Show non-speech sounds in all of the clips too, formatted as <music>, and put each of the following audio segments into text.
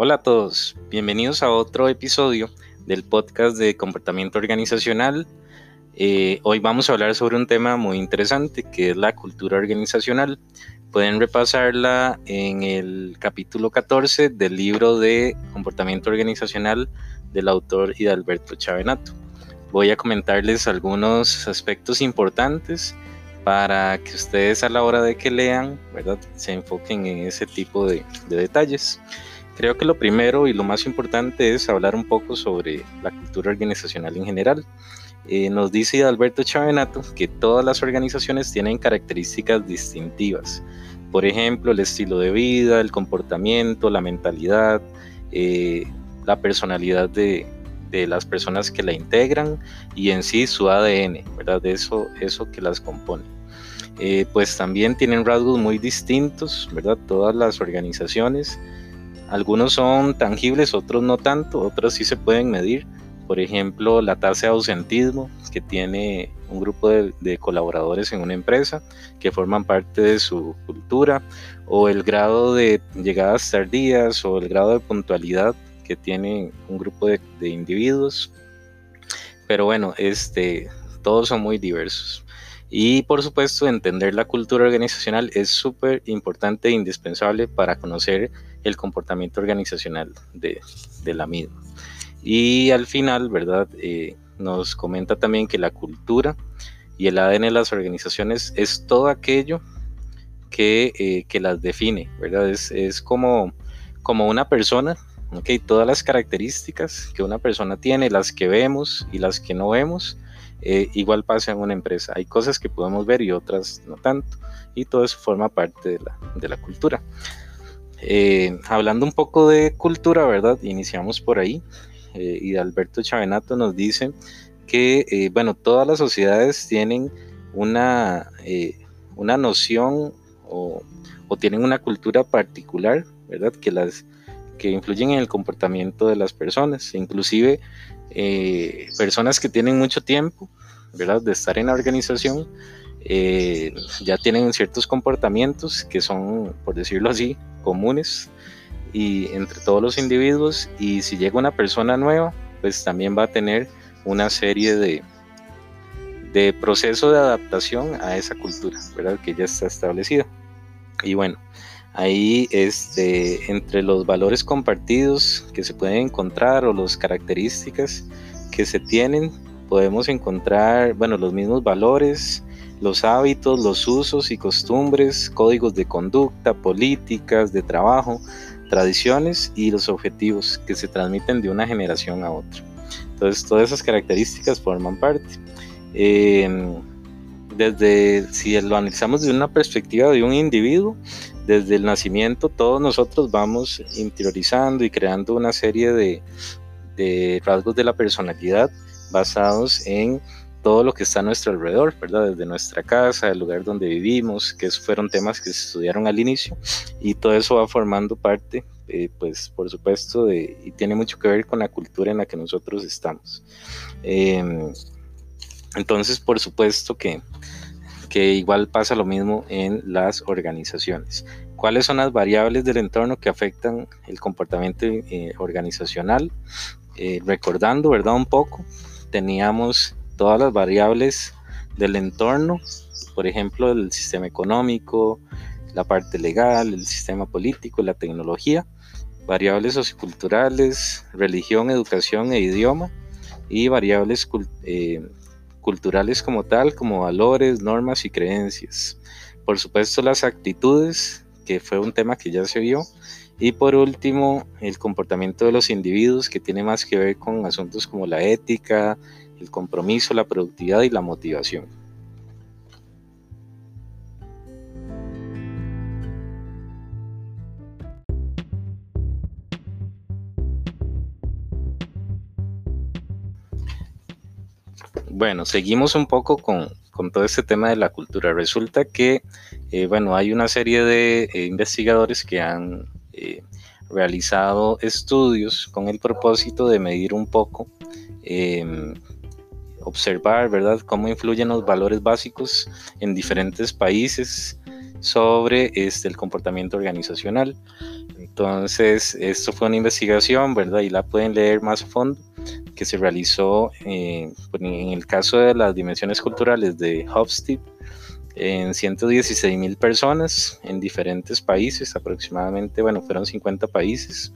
Hola a todos, bienvenidos a otro episodio del podcast de comportamiento organizacional. Eh, hoy vamos a hablar sobre un tema muy interesante que es la cultura organizacional. Pueden repasarla en el capítulo 14 del libro de comportamiento organizacional del autor Hidalberto Chavenato. Voy a comentarles algunos aspectos importantes para que ustedes a la hora de que lean, ¿verdad? Se enfoquen en ese tipo de detalles. Creo que lo primero y lo más importante es hablar un poco sobre la cultura organizacional en general. Eh, nos dice Alberto Chavenato que todas las organizaciones tienen características distintivas. Por ejemplo, el estilo de vida, el comportamiento, la mentalidad, eh, la personalidad de, de, las personas que la integran y en sí su ADN, ¿verdad? Eso, eso que las compone. Eh, pues también tienen rasgos muy distintos, ¿verdad? Todas las organizaciones algunos son tangibles, otros no tanto, otros sí se pueden medir. Por ejemplo, la tasa de ausentismo que tiene un grupo de, colaboradores en una empresa que forman parte de su cultura, o el grado de llegadas tardías o el grado de puntualidad que tiene un grupo de, de individuos. Pero bueno, este, todos son muy diversos. Y por supuesto, entender la cultura organizacional es súper importante e indispensable para conocer el comportamiento organizacional de, la misma. Y al final, ¿verdad? Eh, nos comenta también que la cultura y el ADN de las organizaciones es todo aquello que, eh, que las define, ¿verdad? Es, es, como, como una persona, ¿ok? Todas las características que una persona tiene, las que vemos y las que no vemos, eh, igual pasa en una empresa. Hay cosas que podemos ver y otras no tanto. Y todo eso forma parte de la, de la cultura. Eh, hablando un poco de cultura, ¿verdad? Iniciamos por ahí. Eh, y Alberto Chavenato nos dice que, bueno, todas las sociedades tienen una, una noción o, o, tienen una cultura particular, ¿verdad? Que las que influyen en el comportamiento de las personas. Inclusive eh, personas que tienen mucho tiempo, ¿verdad? De estar en la organización, eh, ya tienen ciertos comportamientos que son, por decirlo así, comunes y entre todos los individuos y si llega una persona nueva, pues también va a tener una serie de, de proceso de adaptación a esa cultura, ¿verdad? Que ya está establecida. Y bueno, Ahí, este, entre los valores compartidos que se pueden encontrar o las características que se tienen, podemos encontrar, bueno, los mismos valores, los hábitos, los usos y costumbres, códigos de conducta, políticas de trabajo, tradiciones y los objetivos que se transmiten de una generación a otra. Entonces, todas esas características forman parte. Em, desde, si lo analizamos desde una perspectiva de un individuo, desde el nacimiento todos nosotros vamos interiorizando y creando una serie de, rasgos de la personalidad basados en todo lo que está a nuestro alrededor, ¿verdad? Desde nuestra casa, el lugar donde vivimos, que fueron temas que se estudiaron al inicio, y todo eso va formando parte, eh, pues por supuesto, de, y tiene mucho que ver con la cultura en la que nosotros estamos. Em, entonces, por supuesto que que igual pasa lo mismo en las organizaciones. ¿Cuáles son las variables del entorno que afectan el comportamiento eh, organizacional? Eh, recordando, ¿verdad? Un poco, teníamos todas las variables del entorno, por ejemplo, el sistema económico, la parte legal, el sistema político, la tecnología, variables socioculturales, religión, educación e idioma, y variables eh, culturales como tal, como valores, normas y creencias. Por supuesto las actitudes, que fue un tema que ya se vio. Y por último, el comportamiento de los individuos, que tiene más que ver con asuntos como la ética, el compromiso, la productividad y la motivación. Bueno, seguimos un poco con, todo este tema de la cultura. Resulta que, eh, bueno, hay una serie de eh, investigadores que han eh, realizado estudios con el propósito de medir un poco, em, observar, ¿verdad?, cómo influyen los valores básicos en diferentes países sobre este, el comportamiento organizacional. Entonces, esto fue una investigación, ¿verdad? Y la pueden leer más a fondo, que se realizó eh, pues, en el caso de las dimensiones culturales de Hofstede en 116 mil personas en diferentes países, aproximadamente, bueno, fueron 50 países.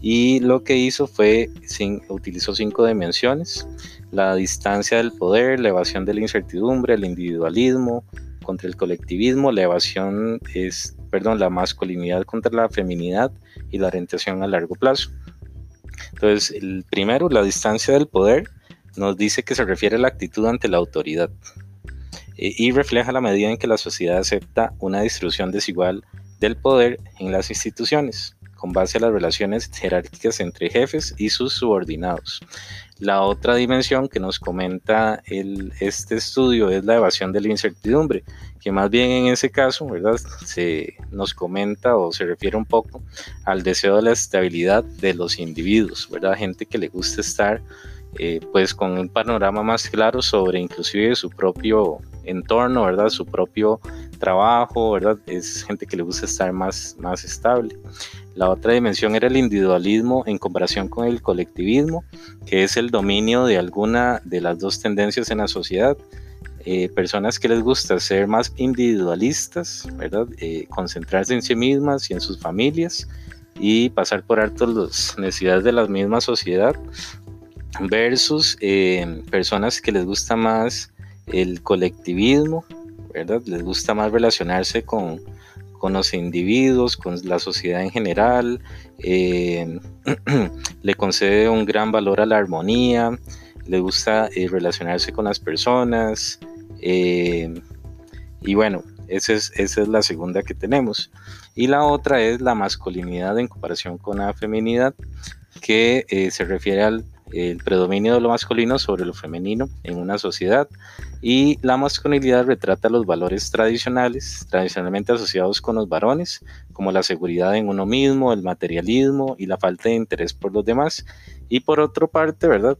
Y lo que hizo fue, sin, utilizó cinco dimensiones, la distancia del poder, la evasión de la incertidumbre, el individualismo contra el colectivismo, la evasión es, perdón, la masculinidad contra la feminidad y la orientación a largo plazo. Entonces, el primero, la distancia del poder, nos dice que se refiere a la actitud ante la autoridad y refleja la medida en que la sociedad acepta una distribución desigual del poder en las instituciones, con base a las relaciones jerárquicas entre jefes y sus subordinados. La otra dimensión que nos comenta el, este estudio es la evasión de la incertidumbre, que más bien en ese caso, ¿verdad? Se nos comenta o se refiere un poco al deseo de la estabilidad de los individuos, ¿verdad? Gente que le gusta estar eh, pues con un panorama más claro sobre inclusive su propio entorno, ¿verdad? Su propio trabajo, ¿verdad? Es gente que le gusta estar más, más estable. La otra dimensión era el individualismo en comparación con el colectivismo, que es el dominio de alguna de las dos tendencias en la sociedad. Eh, personas que les gusta ser más individualistas, ¿verdad? Eh, concentrarse en sí mismas y en sus familias y pasar por alto las necesidades de la misma sociedad versus eh, personas que les gusta más el colectivismo, ¿verdad? Les gusta más relacionarse con, los individuos, con la sociedad en general, eh, <clears throat> le concede un gran valor a la armonía, le gusta eh, relacionarse con las personas, eh, y bueno, esa es, esa es la segunda que tenemos. Y la otra es la masculinidad en comparación con la feminidad, que se refiere al el predominio de lo masculino sobre lo femenino en una sociedad y la masculinidad retrata los valores tradicionales, tradicionalmente asociados con los varones, como la seguridad en uno mismo, el materialismo y la falta de interés por los demás. Y por otra parte, ¿verdad?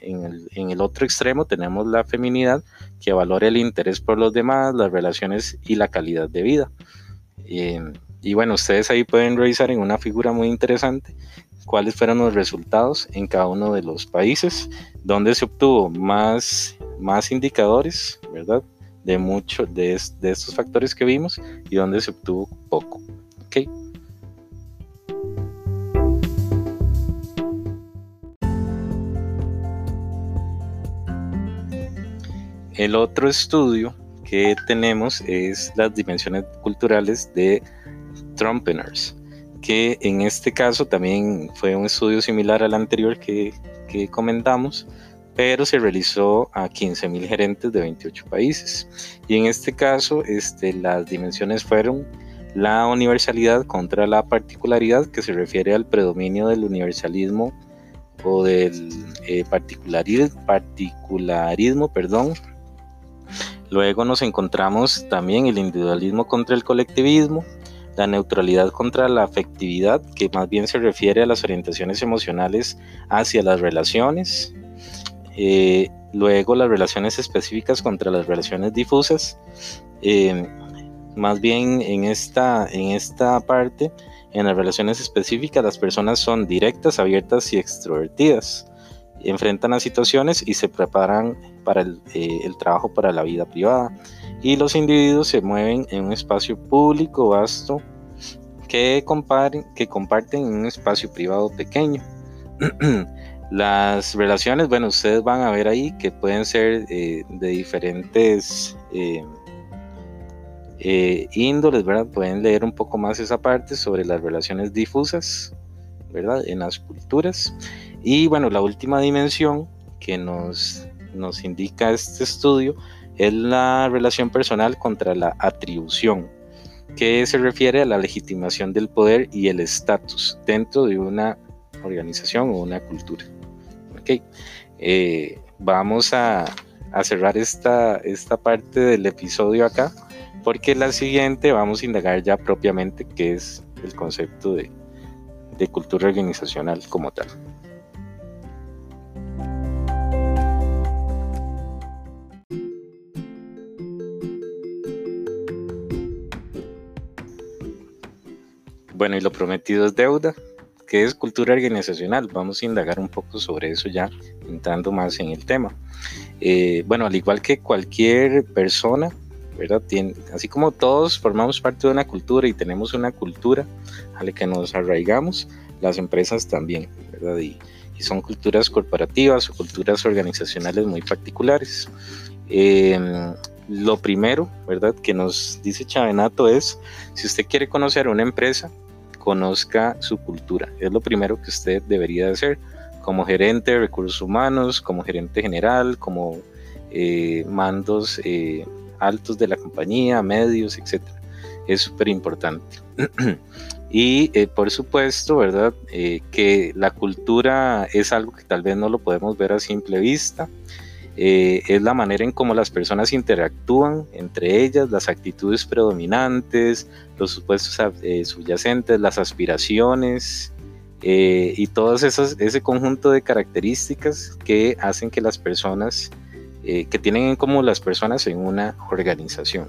En, el, otro extremo tenemos la feminidad que valora el interés por los demás, las relaciones y la calidad de vida. Eh, y bueno, ustedes ahí pueden revisar en una figura muy interesante cuáles fueron los resultados en cada uno de los países, donde se obtuvo más, más indicadores, ¿verdad? De muchos de, estos factores que vimos y donde se obtuvo poco. ¿ok? El otro estudio que tenemos es las dimensiones culturales de Trumpeners que en este caso también fue un estudio similar al anterior que, que comentamos, pero se realizó a 15.000 gerentes de 28 países. Y en este caso, este, las dimensiones fueron la universalidad contra la particularidad, que se refiere al predominio del universalismo o del eh, particularismo, particularismo perdón. Luego nos encontramos también el individualismo contra el colectivismo, la neutralidad contra la afectividad, que más bien se refiere a las orientaciones emocionales hacia las relaciones. Eh, luego las relaciones específicas contra las relaciones difusas. Eh, más bien en esta, en esta parte, en las relaciones específicas, las personas son directas, abiertas y extrovertidas. Enfrentan las situaciones y se preparan para el, eh, el trabajo para la vida privada y los individuos se mueven en un espacio público vasto que, que comparten un espacio privado pequeño. <clears throat> Las relaciones, bueno, ustedes van a ver ahí que pueden ser eh, de diferentes eh, eh, índoles, ¿verdad? Pueden leer un poco más esa parte sobre las relaciones difusas, ¿verdad? En las culturas. Y bueno, la última dimensión que nos, nos indica este estudio es la relación personal contra la atribución, que se refiere a la legitimación del poder y el estatus dentro de una organización o una cultura. Okay. Eh, vamos a, cerrar esta, esta parte del episodio acá, porque la siguiente vamos a indagar ya propiamente qué es el concepto de cultura organizacional como tal. Bueno, y lo prometido es deuda. ¿Qué es cultura organizacional? Vamos a indagar un poco sobre eso ya, entrando más en el tema. Eh, bueno, al igual que cualquier persona, ¿verdad? Tiene, así como todos formamos parte de una cultura y tenemos una cultura a la que nos arraigamos, las empresas también, ¿verdad? Y, son culturas corporativas o culturas organizacionales muy particulares. Em, lo primero, ¿verdad? Que nos dice Chavenato es, si usted quiere conocer una empresa, conozca su cultura. Es lo primero que usted debería hacer como gerente de recursos humanos, como gerente general, como eh, mandos eh, altos de la compañía, medios, etc. Es súper importante. <clears throat> y eh, por supuesto, ¿verdad? que la cultura es algo que tal vez no lo podemos ver a simple vista. Es la manera en cómo las personas interactúan entre ellas, las actitudes predominantes, los supuestos subyacentes, las aspiraciones, eh, y esas, ese conjunto de características que hacen que las personas, eh, que tienen en común las personas en una organización.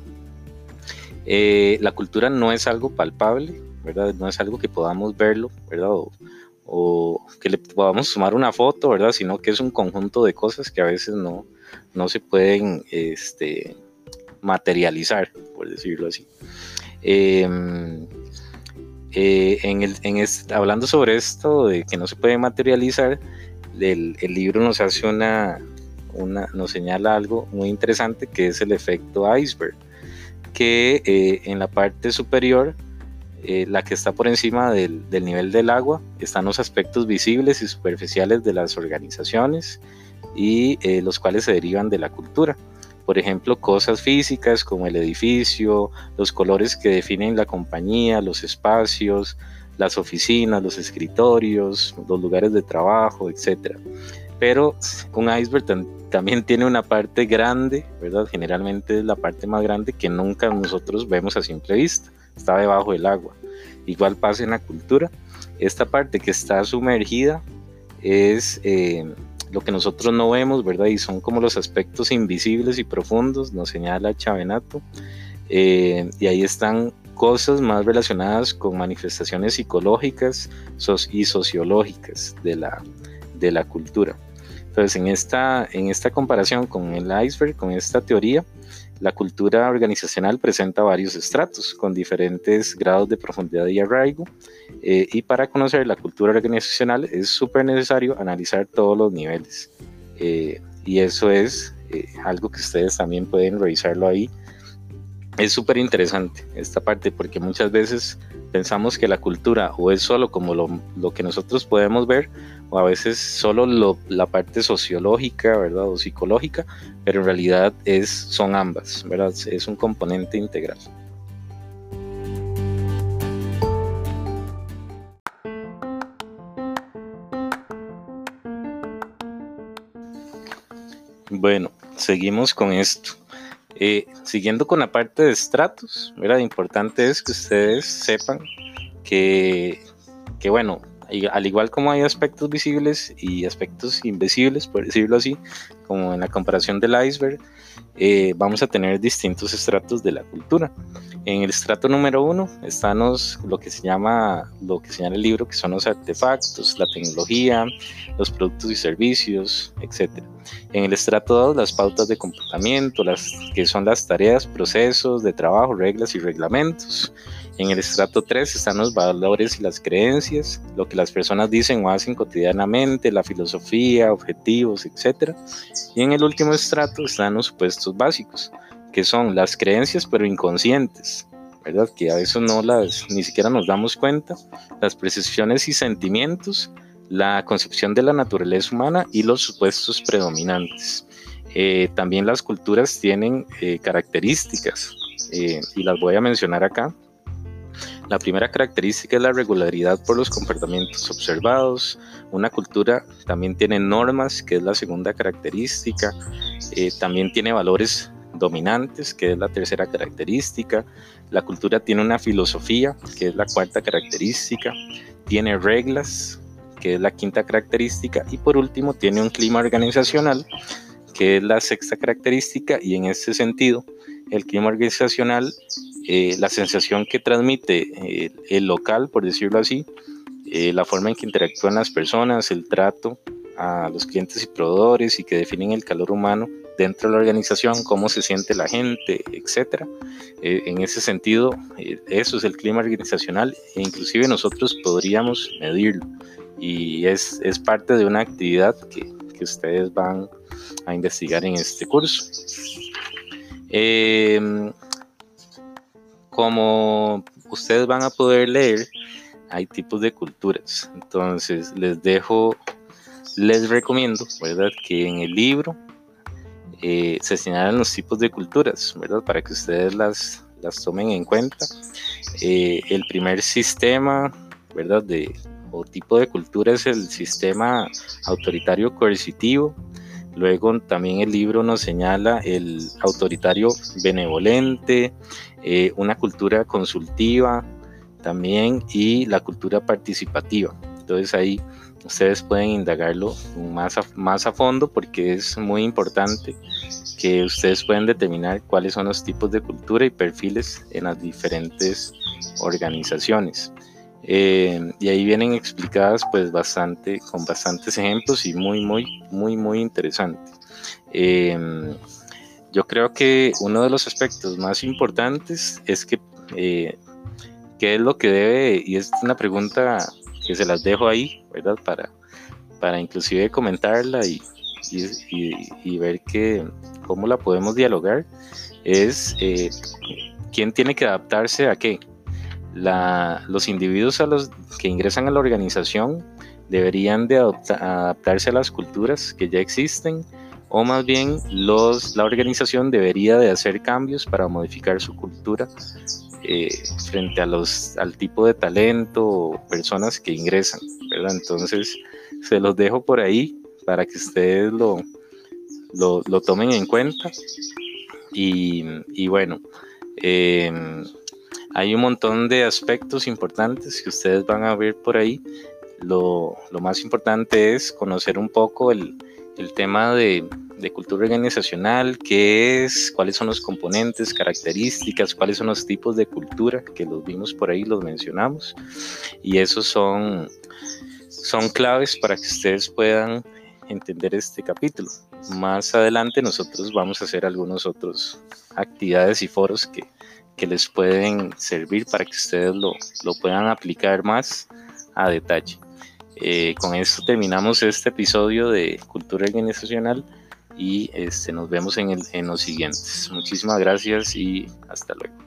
Eh, la cultura no es algo palpable, ¿verdad? No es algo que podamos verlo, ¿verdad? O, que le podamos sumar una foto, ¿verdad? Sino que es un conjunto de cosas que a veces no, no se pueden este, materializar, por decirlo así. Eh, en el, en hablando sobre esto de que no se puede materializar, el, el libro nos hace una, una, nos señala algo muy interesante que es el efecto iceberg, que eh, en la parte superior, eh, la que está por encima del, del, nivel del agua, están los aspectos visibles y superficiales de las organizaciones y los cuales se derivan de la cultura por ejemplo, cosas físicas como el edificio, los colores que definen la compañía, los espacios, las oficinas, los escritorios, los lugares de trabajo, etc. Pero un iceberg también tiene una parte grande, ¿verdad? Generalmente es la parte más grande que nunca nosotros vemos a simple vista, está debajo del agua. Igual pasa en la cultura. Esta parte que está sumergida es eh, lo que nosotros no vemos, ¿verdad? Y son como los aspectos invisibles y profundos, nos señala Chavenato. Eh, y ahí están cosas más relacionadas con manifestaciones psicológicas y sociológicas de la, de la cultura. Entonces, en esta, en esta comparación con el iceberg, con esta teoría, la cultura organizacional presenta varios estratos con diferentes grados de profundidad y arraigo. Eh, y para conocer la cultura organizacional es súper necesario analizar todos los niveles. Eh, y eso es eh, algo que ustedes también pueden revisarlo ahí. Es súper interesante esta parte porque muchas veces pensamos que la cultura o es solo como lo, lo que nosotros podemos ver o a veces solo la parte sociológica, ¿verdad? O psicológica, pero en realidad es, son ambas, ¿verdad? Es un componente integral. Bueno, seguimos con esto. Eh, siguiendo con la parte de estratos, ¿verdad? Importante es que ustedes sepan que, que bueno, al igual como hay aspectos visibles y aspectos invisibles, por decirlo así, como en la comparación del iceberg, eh, vamos a tener distintos estratos de la cultura. En el estrato número uno están lo que se llama, lo que señala el libro, que son los artefactos, la tecnología, los productos y servicios, etc. En el estrato 2, las pautas de comportamiento, las, que son las tareas, procesos de trabajo, reglas y reglamentos. En el estrato 3 están los valores y las creencias, lo que las personas dicen o hacen cotidianamente, la filosofía, objetivos, etc. Y en el último estrato están los supuestos básicos, que son las creencias pero inconscientes, ¿verdad? Que a veces no las ni siquiera nos damos cuenta, las percepciones y sentimientos, la concepción de la naturaleza humana y los supuestos predominantes. Eh, también las culturas tienen eh, características eh, y las voy a mencionar acá la primera característica es la regularidad por los comportamientos observados. Una cultura también tiene normas, que es la segunda característica. Eh, también tiene valores dominantes, que es la tercera característica. La cultura tiene una filosofía, que es la cuarta característica. Tiene reglas, que es la quinta característica. Y por último, tiene un clima organizacional, que es la sexta característica. Y en ese sentido, el clima organizacional eh, la sensación que transmite el, local, por decirlo así, la forma en que interactúan las personas, el trato a los clientes y proveedores y que definen el calor humano dentro de la organización, cómo se siente la gente, etcétera. en ese sentido, eso es el clima organizacional e inclusive nosotros podríamos medirlo y es, es parte de una actividad que, que, ustedes van a investigar en este curso. Como ustedes van a poder leer, hay tipos de culturas. Entonces les dejo, les recomiendo, ¿verdad? Que en el libro eh, se señalan los tipos de culturas, ¿verdad? Para que ustedes las, las tomen en cuenta. Eh, el primer sistema, ¿verdad? De, o tipo de cultura es el sistema autoritario coercitivo. Luego también el libro nos señala el autoritario benevolente, eh, una cultura consultiva también y la cultura participativa. Entonces ahí ustedes pueden indagarlo más a, más a fondo porque es muy importante que ustedes puedan determinar cuáles son los tipos de cultura y perfiles en las diferentes organizaciones. Eh, y ahí vienen explicadas pues bastante, con bastantes ejemplos y muy, muy, muy, muy interesante. Em, yo creo que uno de los aspectos más importantes es que, eh, ¿qué es lo que debe? Y es una pregunta que se las dejo ahí, ¿verdad? Para, para inclusive comentarla y, y, ver que, cómo la podemos dialogar, es eh, quién tiene que adaptarse a qué los individuos a los que ingresan a la organización deberían de adaptarse a las culturas que ya existen o más bien los, la organización debería de hacer cambios para modificar su cultura eh, frente a los, al tipo de talento o personas que ingresan. Entonces se los dejo por ahí para que ustedes lo, lo, tomen en cuenta y, bueno, eh, hay un montón de aspectos importantes que ustedes van a ver por ahí. Lo, más importante es conocer un poco el, tema de, cultura organizacional, qué es, cuáles son los componentes, características, cuáles son los tipos de cultura, que los vimos por ahí, los mencionamos. Y esos son, son claves para que ustedes puedan entender este capítulo. Más adelante nosotros vamos a hacer algunos otros actividades y foros que, que les pueden servir para que ustedes lo, puedan aplicar más a detalle. Eh, con esto terminamos este episodio de Cultura Organizacional y este, nos vemos en, el, en los siguientes. Muchísimas gracias y hasta luego.